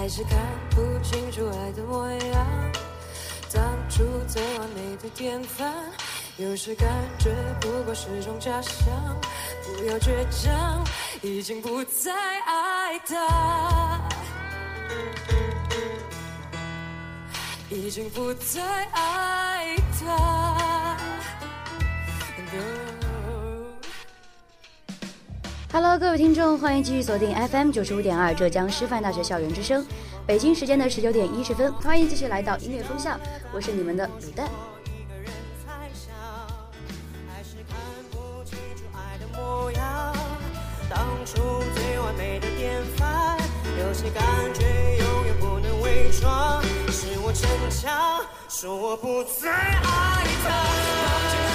还是看不清楚爱的模样。当初最完美的典范，有时感觉不过是种假象。不要倔强，已经不再爱他，已经不再爱他。Hello，各位听众，欢迎继续锁定 FM 九十五点二浙江师范大学校园之声。北京时间的十九点一十分，欢迎继续来到音乐风向，我是你们的卤蛋。还是看不清楚爱的模样当初最完美的典范，有些感觉永远不能伪装。是我逞强，说我不再爱他。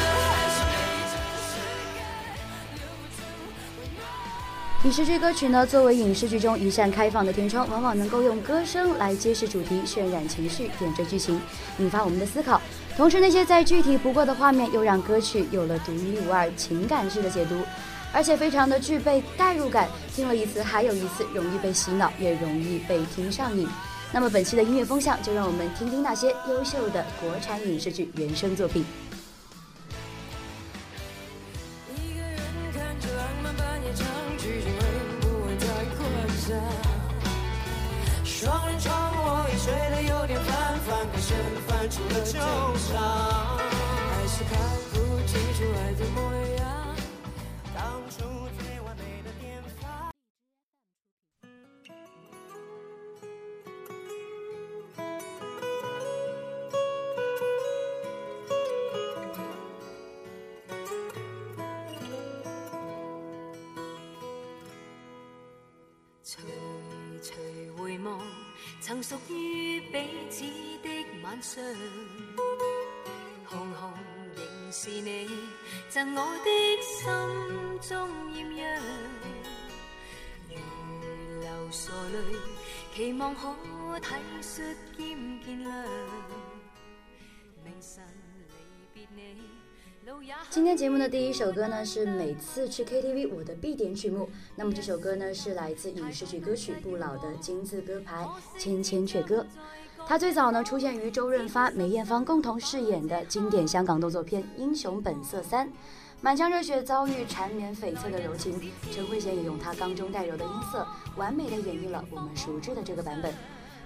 影视剧歌曲呢，作为影视剧中一扇开放的天窗，往往能够用歌声来揭示主题、渲染情绪、点缀剧情，引发我们的思考。同时，那些再具体不过的画面，又让歌曲有了独一无二情感式的解读，而且非常的具备代入感。听了一次还有一次，容易被洗脑，也容易被听上瘾。那么，本期的音乐风向，就让我们听听那些优秀的国产影视剧原声作品。出了旧伤，还是看不清楚爱的模样。当初最完美的典范。徐徐回望，曾属于彼此的。晚上，红红仍是你赠我的心中艳阳，如流傻泪，期望可体恤兼见谅。明晨离别你。今天节目的第一首歌呢，是每次去 KTV 我的必点曲目。那么这首歌呢，是来自影视剧歌曲《不老的金字歌牌》《千千阙歌》。他最早呢出现于周润发、梅艳芳共同饰演的经典香港动作片《英雄本色三》，满腔热血遭遇缠绵悱恻的柔情，陈慧娴也用她刚中带柔的音色，完美的演绎了我们熟知的这个版本。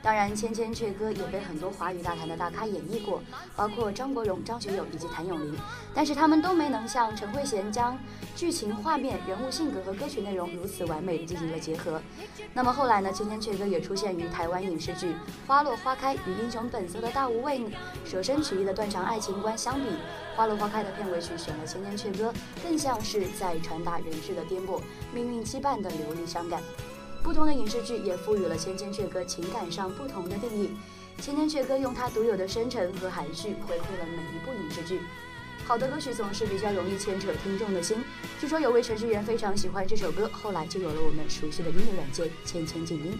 当然，《千千阙歌》也被很多华语大坛的大咖演绎过，包括张国荣、张学友以及谭咏麟，但是他们都没能像陈慧娴将剧情、画面、人物性格和歌曲内容如此完美地进行了结合。那么后来呢，《千千阙歌》也出现于台湾影视剧《花落花开》与《英雄本色》的大无畏舍身取义的断肠爱情观相比，《花落花开》的片尾曲选了《千千阙歌》，更像是在传达人世的颠簸、命运羁绊的流离伤感。不同的影视剧也赋予了《千千阙歌》情感上不同的定义，《千千阙歌》用它独有的深沉和含蓄回馈了每一部影视剧。好的歌曲总是比较容易牵扯听众的心，据说有位程序员非常喜欢这首歌，后来就有了我们熟悉的音乐软件千千静音。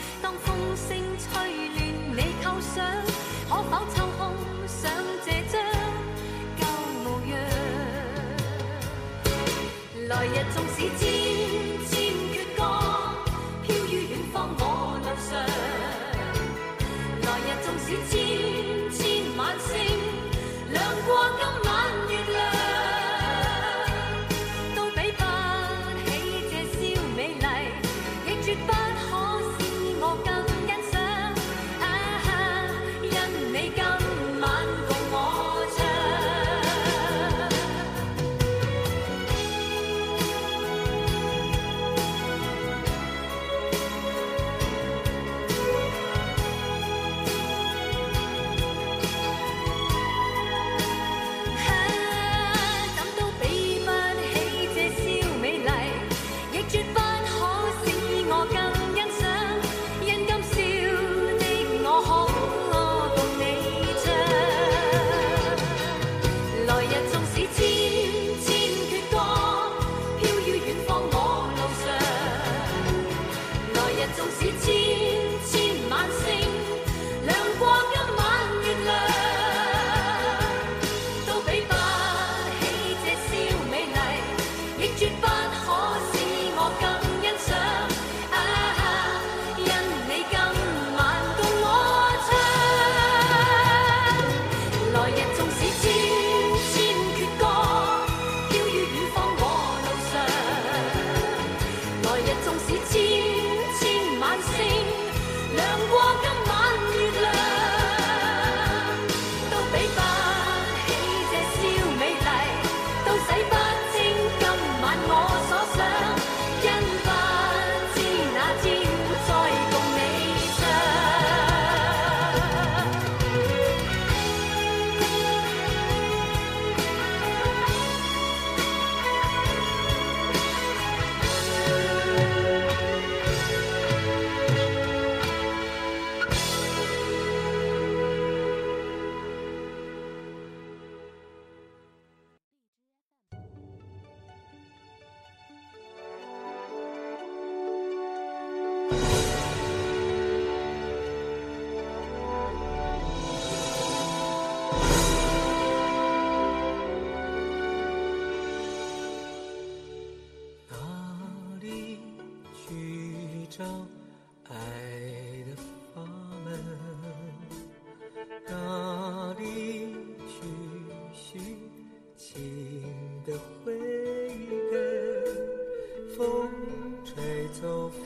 当风声吹乱你构想，可否抽空想这张旧模样？来日纵使知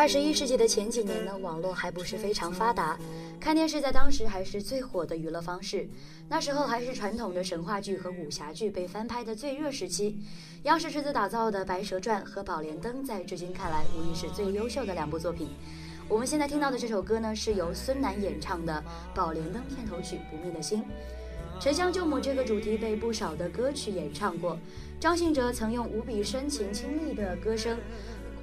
二十一世纪的前几年呢，网络还不是非常发达，看电视在当时还是最火的娱乐方式。那时候还是传统的神话剧和武侠剧被翻拍的最热时期。央视斥资打造的《白蛇传》和《宝莲灯》在至今看来无疑是最优秀的两部作品。我们现在听到的这首歌呢，是由孙楠演唱的《宝莲灯》片头曲《不灭的心》。沉香救母这个主题被不少的歌曲演唱过，张信哲曾用无比深情清丽的歌声。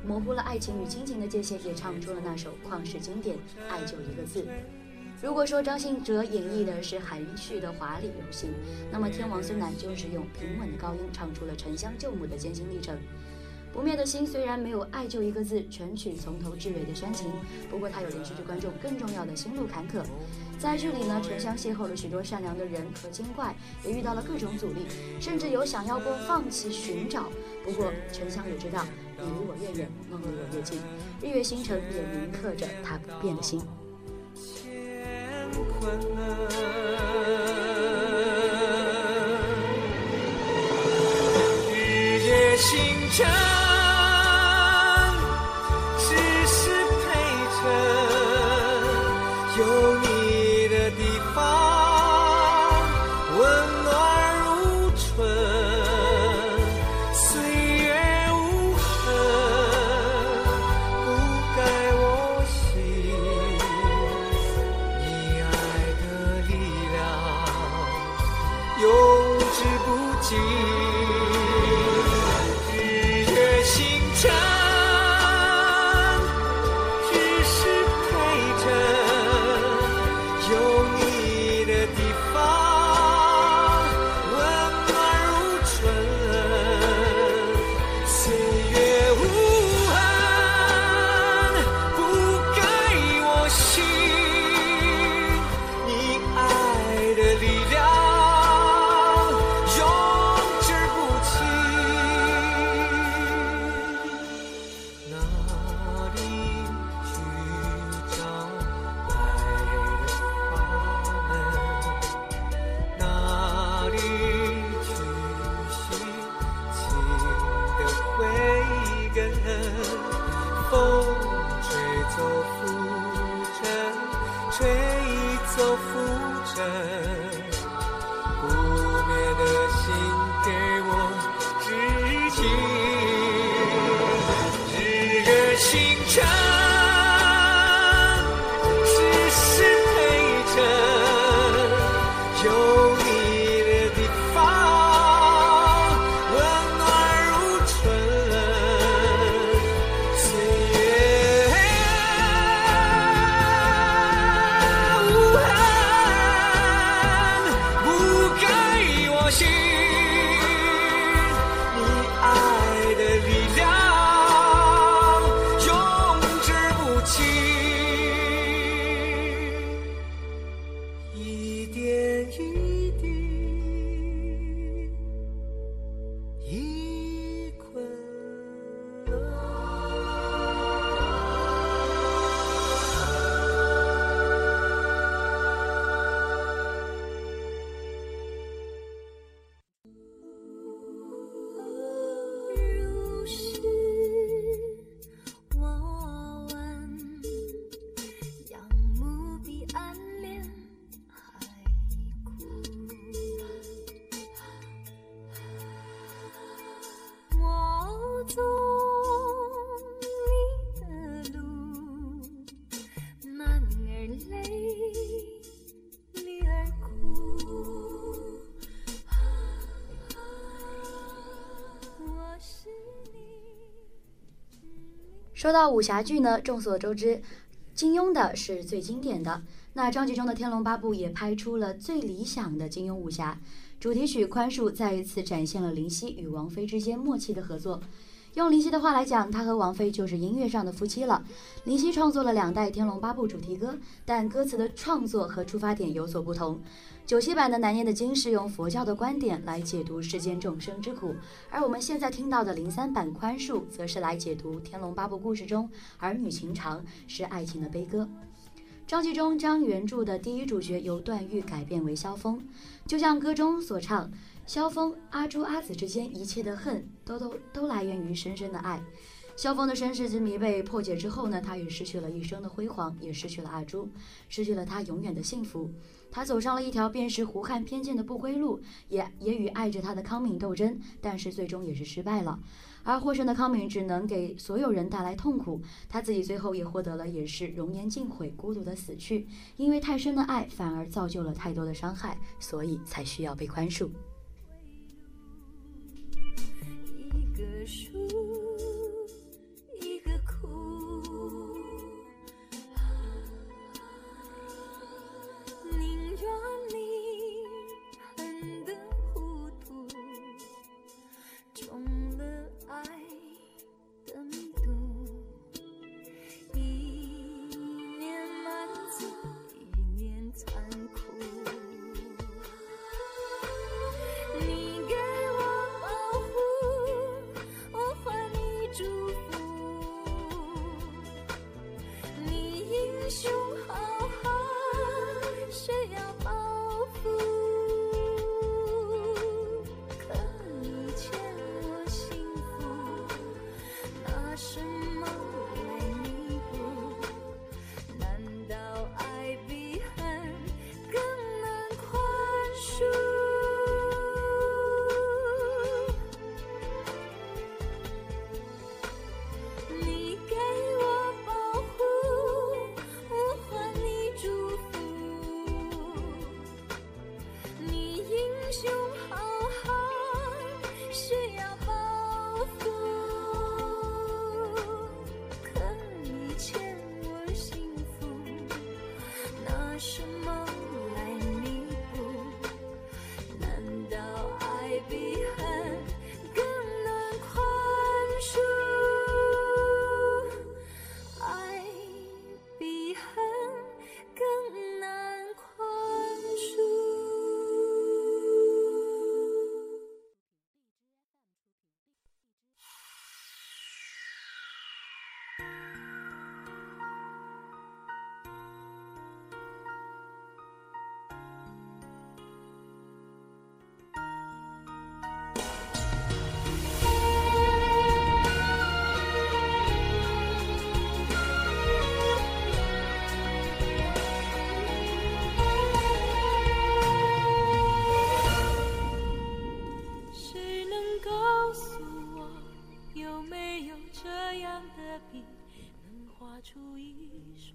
模糊了爱情与亲情的界限，也唱出了那首旷世经典《爱就一个字》。如果说张信哲演绎的是含蓄的华丽有型，那么天王孙楠就是用平稳的高音唱出了沉香救母的艰辛历程。不灭的心虽然没有“爱就一个字”全曲从头至尾的煽情，不过它有连续剧观众更重要的心路坎坷。在剧里呢，沉香邂逅了许多善良的人和精怪，也遇到了各种阻力，甚至有想要过放弃寻找。不过沉香也知道，你离我越远，梦离我越近。日月星辰也铭刻着他不变的心。日月星辰。说到武侠剧呢，众所周知，金庸的是最经典的。那张纪中的《天龙八部》也拍出了最理想的金庸武侠。主题曲《宽恕》再一次展现了林夕与王菲之间默契的合作。用林夕的话来讲，他和王菲就是音乐上的夫妻了。林夕创作了两代《天龙八部》主题歌，但歌词的创作和出发点有所不同。九七版的《难念的经》是用佛教的观点来解读世间众生之苦，而我们现在听到的零三版《宽恕》则是来解读《天龙八部》故事中儿女情长是爱情的悲歌。张纪中将原著的第一主角由段誉改变为萧峰，就像歌中所唱：“萧峰、阿朱、阿紫之间一切的恨，都都都来源于深深的爱。”萧峰的身世之谜被破解之后呢，他也失去了一生的辉煌，也失去了阿朱，失去了他永远的幸福。他走上了一条辨识胡汉偏见的不归路，也也与爱着他的康敏斗争，但是最终也是失败了。而获胜的康敏只能给所有人带来痛苦，他自己最后也获得了也是容颜尽毁、孤独的死去。因为太深的爱，反而造就了太多的伤害，所以才需要被宽恕。的树画出一个树。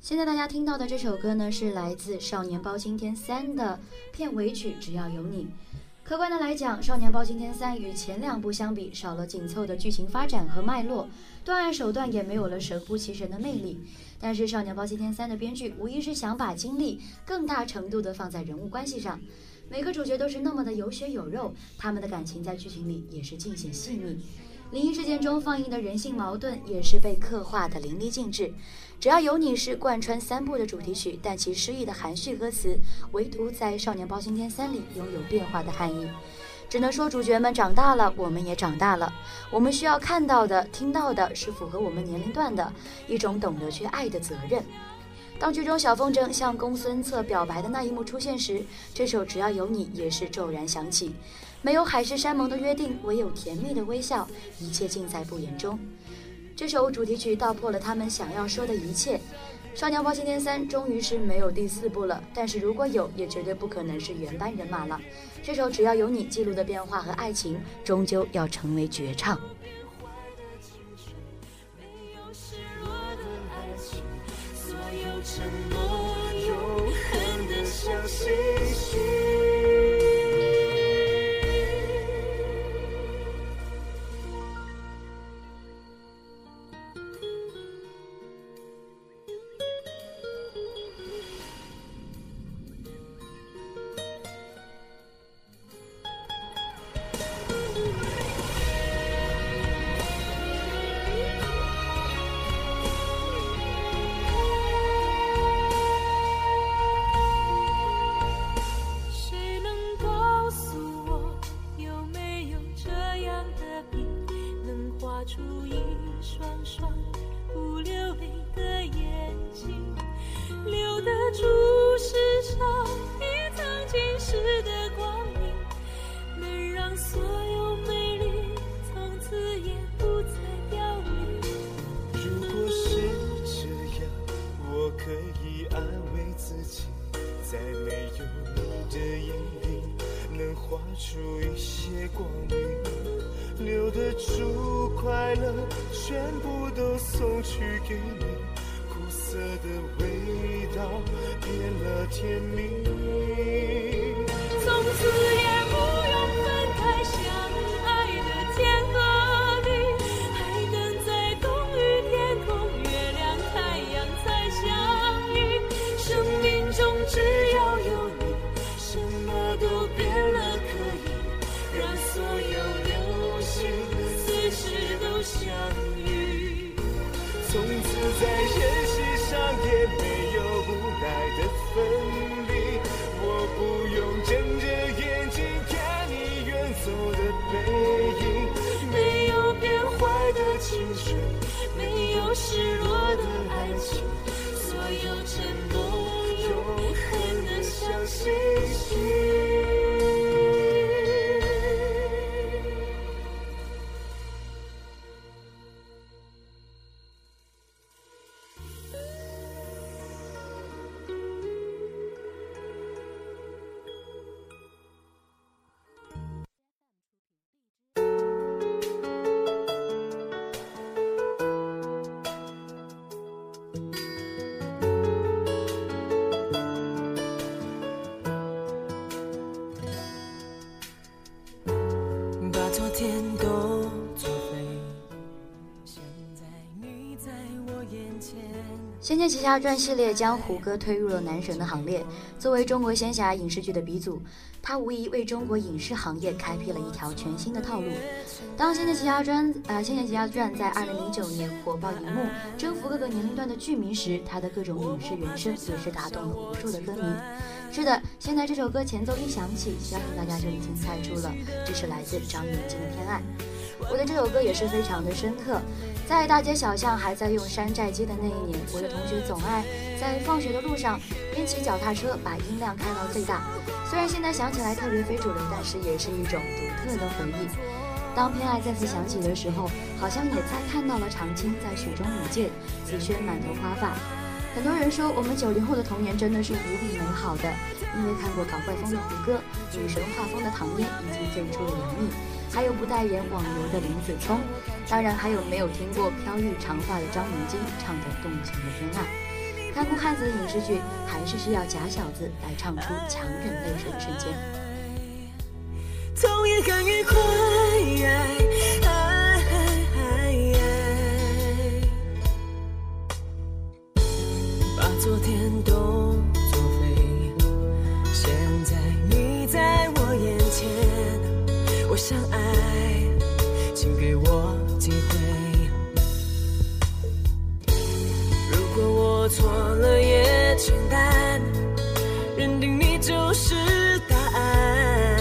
现在大家听到的这首歌呢，是来自《少年包青天三》的片尾曲《只要有你》。客观的来讲，《少年包青天三》与前两部相比，少了紧凑的剧情发展和脉络，断案手段也没有了神乎其神的魅力。但是，《少年包青天三》的编剧无疑是想把精力更大程度的放在人物关系上，每个主角都是那么的有血有肉，他们的感情在剧情里也是尽显细腻。灵异事件中放映的人性矛盾也是被刻画的淋漓尽致。只要有你是贯穿三部的主题曲，但其诗意的含蓄歌词，唯独在《少年包青天三》里拥有变化的含义。只能说主角们长大了，我们也长大了。我们需要看到的、听到的是符合我们年龄段的一种懂得去爱的责任。当剧中小风筝向公孙策表白的那一幕出现时，这首《只要有你》也是骤然响起。没有海誓山盟的约定，唯有甜蜜的微笑，一切尽在不言中。这首主题曲道破了他们想要说的一切。《少年包青天三》终于是没有第四部了，但是如果有，也绝对不可能是原班人马了。这首只要有你记录的变化和爱情，终究要成为绝唱。的相仙剑奇侠传》系列将胡歌推入了男神的行列。作为中国仙侠影视剧的鼻祖，他无疑为中国影视行业开辟了一条全新的套路。当《仙剑奇侠传》呃，《仙剑奇侠传》在2009年火爆荧幕，征服各个年龄段的剧迷时，他的各种影视原声也是打动了无数的歌迷。是的，现在这首歌前奏一响起，相信大家就已经猜出了，这是来自张芸京的偏爱。我对这首歌也是非常的深刻。在大街小巷还在用山寨机的那一年，我的同学总爱在放学的路上边骑脚踏车，把音量开到最大。虽然现在想起来特别非主流，但是也是一种独特的回忆。当偏爱再次响起的时候，好像也在看到了长青在雪中舞剑，紫萱满头花发。很多人说我们九零后的童年真的是无比美好的，因为看过搞怪风的胡歌、女神画风的唐嫣以及最初的杨幂，还有不代言网游的林子聪，当然还有没有听过飘逸长发的张芸京唱的动情的偏爱。看过汉子的影视剧，还是需要假小子来唱出强忍泪水的瞬间。痛也很愉快。错了也简单，认定你就是答案。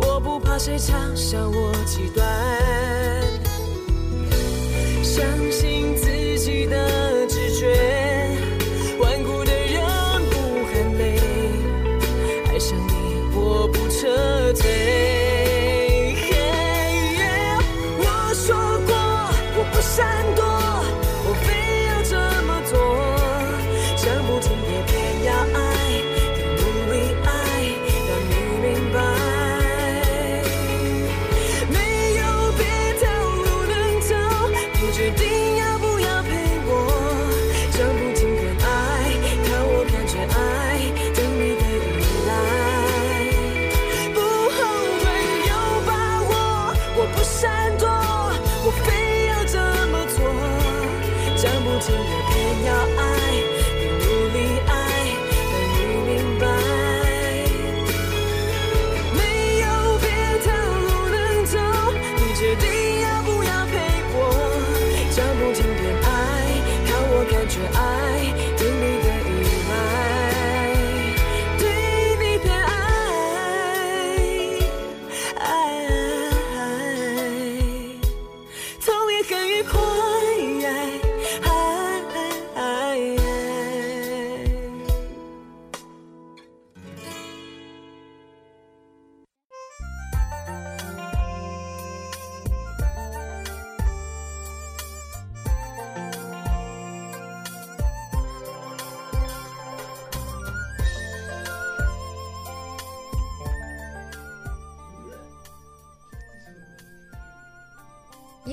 我不怕谁嘲笑我极端，闪躲，我非要这么做。讲不听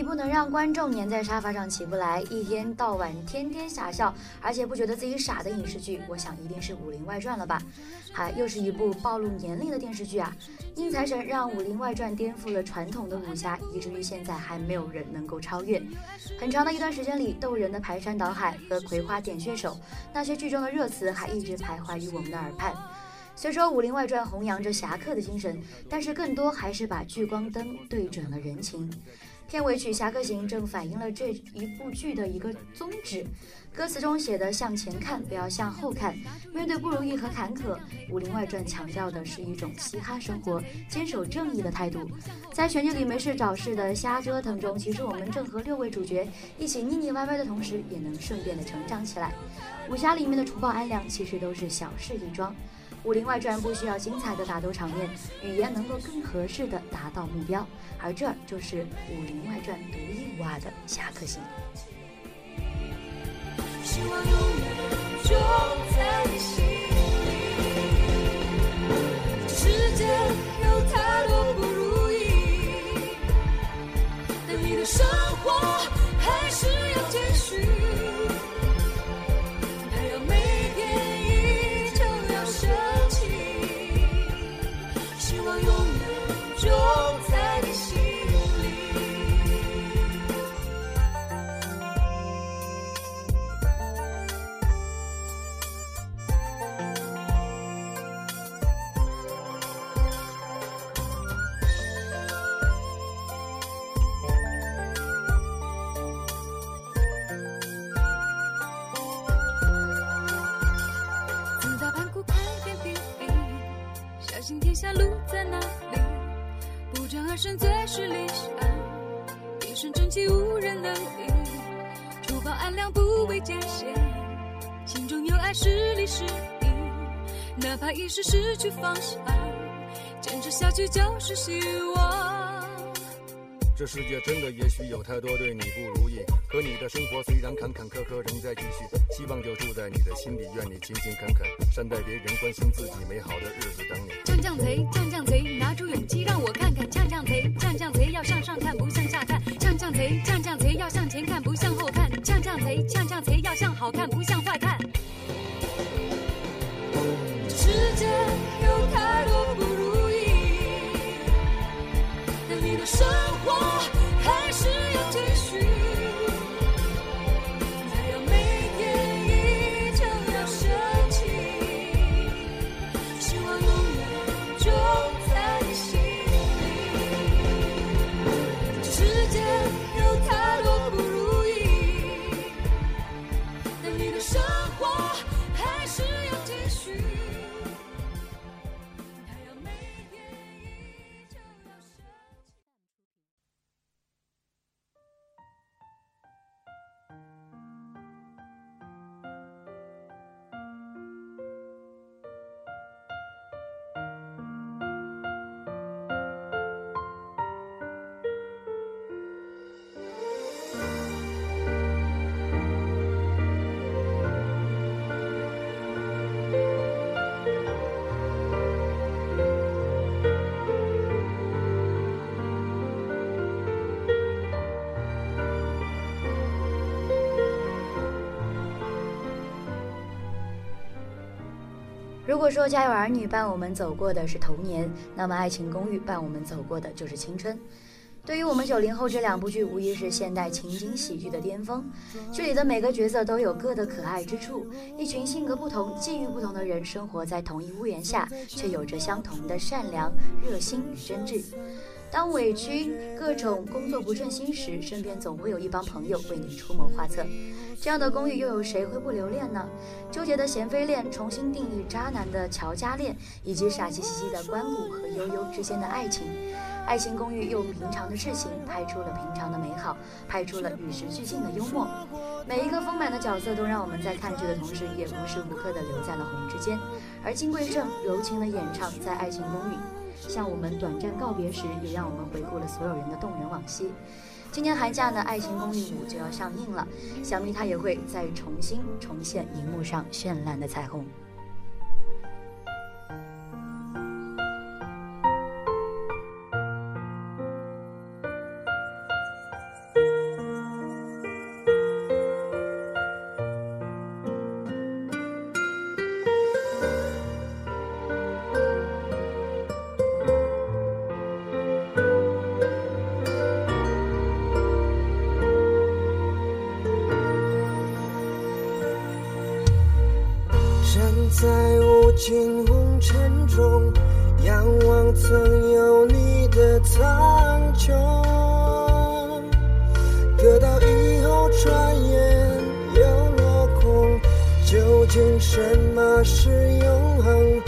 你不能让观众粘在沙发上起不来，一天到晚天天傻笑，而且不觉得自己傻的影视剧，我想一定是《武林外传》了吧？还又是一部暴露年龄的电视剧啊！宁财神让《武林外传》颠覆了传统的武侠，以至于现在还没有人能够超越。很长的一段时间里，逗人的排山倒海和葵花点穴手，那些剧中的热词还一直徘徊于我们的耳畔。虽说《武林外传》弘扬着侠客的精神，但是更多还是把聚光灯对准了人情。片尾曲《侠客行》正反映了这一部剧的一个宗旨。歌词中写的“向前看，不要向后看”。面对不如意和坎坷，《武林外传》强调的是一种嘻哈生活、坚守正义的态度。在悬念里没事找事的瞎折腾中，其实我们正和六位主角一起腻腻歪歪的同时，也能顺便的成长起来。武侠里面的除暴安良，其实都是小事一桩。《武林外传》不需要精彩的打斗场面，语言能够更合适的达到目标，而这就是《武林外传》独一无二的侠客行。希望永远种在你心里。世界有太多不如意，但你的生活还是要继续。是理想，一身正气无人能敌。除暴安良不畏艰险，心中有爱是理是义。哪怕一时失去方向，坚持下去就是希望。这世界真的也许有太多对你不如意，可你的生活虽然坎坎坷坷仍在继续，希望就住在你的心里，愿你勤勤恳恳，善待别人，关心自己，美好的日子等你。降降贼，降降贼，拿出勇气让我看看。降降贼，降降贼，要向上看，不向下看。降降贼，降降贼，要向前看，不向后看。降降贼，降降贼，要向好看，不向坏看。世界有太多不如意，但你的生活如果说《家有儿女》伴我们走过的是童年，那么《爱情公寓》伴我们走过的就是青春。对于我们九零后，这两部剧无疑是现代情景喜剧的巅峰。剧里的每个角色都有各的可爱之处，一群性格不同、际遇不同的人生活在同一屋檐下，却有着相同的善良、热心与真挚。当委屈、各种工作不顺心时，身边总会有一帮朋友为你出谋划策。这样的公寓又有谁会不留恋呢？纠结的贤妃恋，重新定义渣男的乔家恋，以及傻气兮兮的关谷和悠悠之间的爱情。爱情公寓用平常的事情拍出了平常的美好，拍出了与时俱进的幽默。每一个丰满的角色都让我们在看剧的同时，也无时无刻的留在了红之间。而金贵晟柔情的演唱在《爱情公寓》向我们短暂告别时，也让我们回顾了所有人的动人往昔。今年寒假呢，《爱情公寓五》就要上映了，想必它也会再重新重现荧幕上绚烂的彩虹。竟什么是永恒，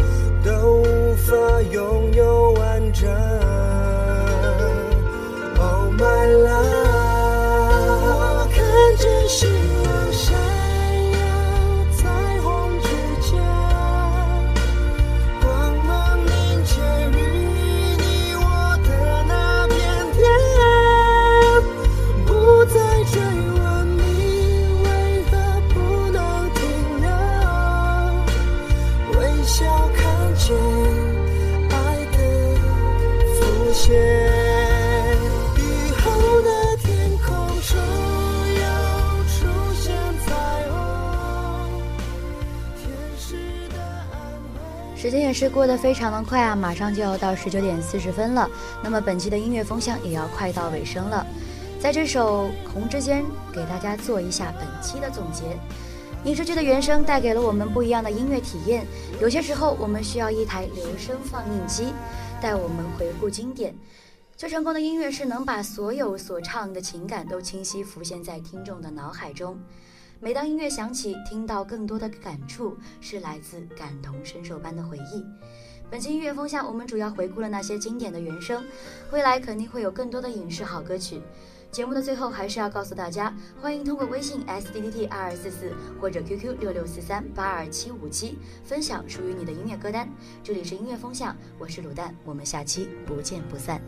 都无法拥有完整。Oh my love，是过得非常的快啊，马上就要到十九点四十分了。那么本期的音乐风向也要快到尾声了，在这首《红之间》给大家做一下本期的总结。影视剧的原声带给了我们不一样的音乐体验，有些时候我们需要一台留声放映机，带我们回顾经典。最成功的音乐是能把所有所唱的情感都清晰浮现在听众的脑海中。每当音乐响起，听到更多的感触，是来自感同身受般的回忆。本期音乐风向，我们主要回顾了那些经典的原声，未来肯定会有更多的影视好歌曲。节目的最后，还是要告诉大家，欢迎通过微信 s d d t 二二四四或者 QQ 六六四三八二七五七分享属于你的音乐歌单。这里是音乐风向，我是卤蛋，我们下期不见不散。